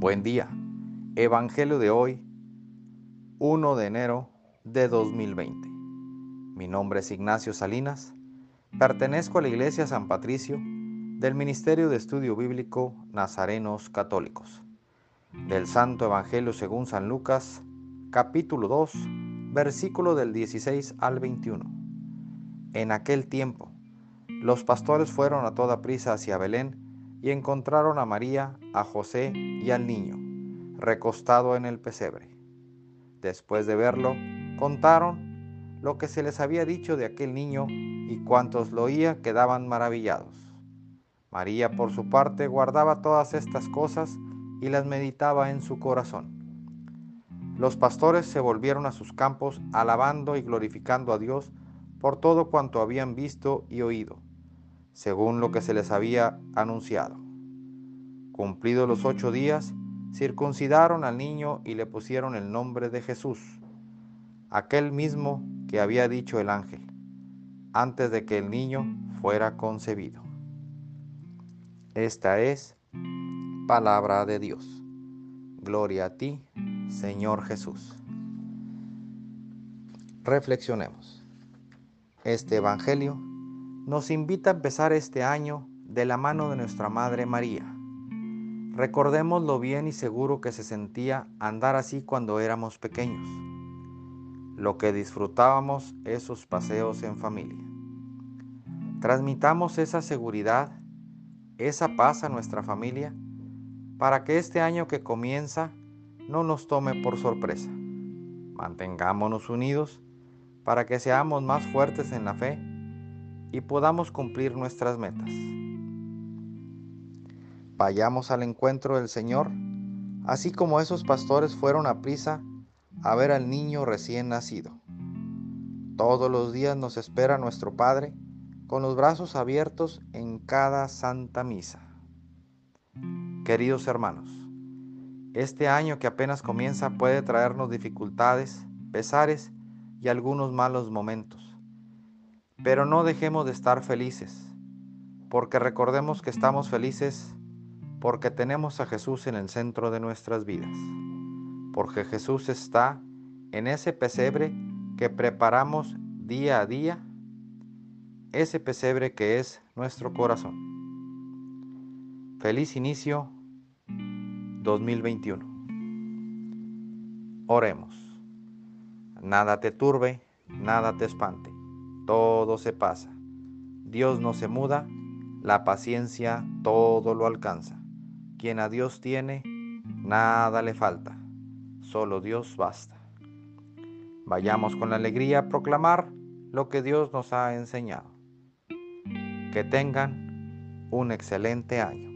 Buen día. Evangelio de hoy, 1 de enero de 2020. Mi nombre es Ignacio Salinas. Pertenezco a la Iglesia San Patricio del Ministerio de Estudio Bíblico Nazarenos Católicos. Del Santo Evangelio según San Lucas, capítulo 2, versículo del 16 al 21. En aquel tiempo, los pastores fueron a toda prisa hacia Belén y encontraron a María, a José y al niño, recostado en el pesebre. Después de verlo, contaron lo que se les había dicho de aquel niño y cuantos lo oía quedaban maravillados. María, por su parte, guardaba todas estas cosas y las meditaba en su corazón. Los pastores se volvieron a sus campos alabando y glorificando a Dios por todo cuanto habían visto y oído según lo que se les había anunciado. Cumplidos los ocho días, circuncidaron al niño y le pusieron el nombre de Jesús, aquel mismo que había dicho el ángel, antes de que el niño fuera concebido. Esta es palabra de Dios. Gloria a ti, Señor Jesús. Reflexionemos. Este Evangelio nos invita a empezar este año de la mano de nuestra Madre María. Recordemos lo bien y seguro que se sentía andar así cuando éramos pequeños, lo que disfrutábamos esos paseos en familia. Transmitamos esa seguridad, esa paz a nuestra familia, para que este año que comienza no nos tome por sorpresa. Mantengámonos unidos para que seamos más fuertes en la fe y podamos cumplir nuestras metas. Vayamos al encuentro del Señor, así como esos pastores fueron a prisa a ver al niño recién nacido. Todos los días nos espera nuestro Padre con los brazos abiertos en cada santa misa. Queridos hermanos, este año que apenas comienza puede traernos dificultades, pesares y algunos malos momentos. Pero no dejemos de estar felices, porque recordemos que estamos felices porque tenemos a Jesús en el centro de nuestras vidas, porque Jesús está en ese pesebre que preparamos día a día, ese pesebre que es nuestro corazón. Feliz inicio 2021. Oremos. Nada te turbe, nada te espante todo se pasa. Dios no se muda, la paciencia todo lo alcanza. Quien a Dios tiene, nada le falta, solo Dios basta. Vayamos con la alegría a proclamar lo que Dios nos ha enseñado. Que tengan un excelente año.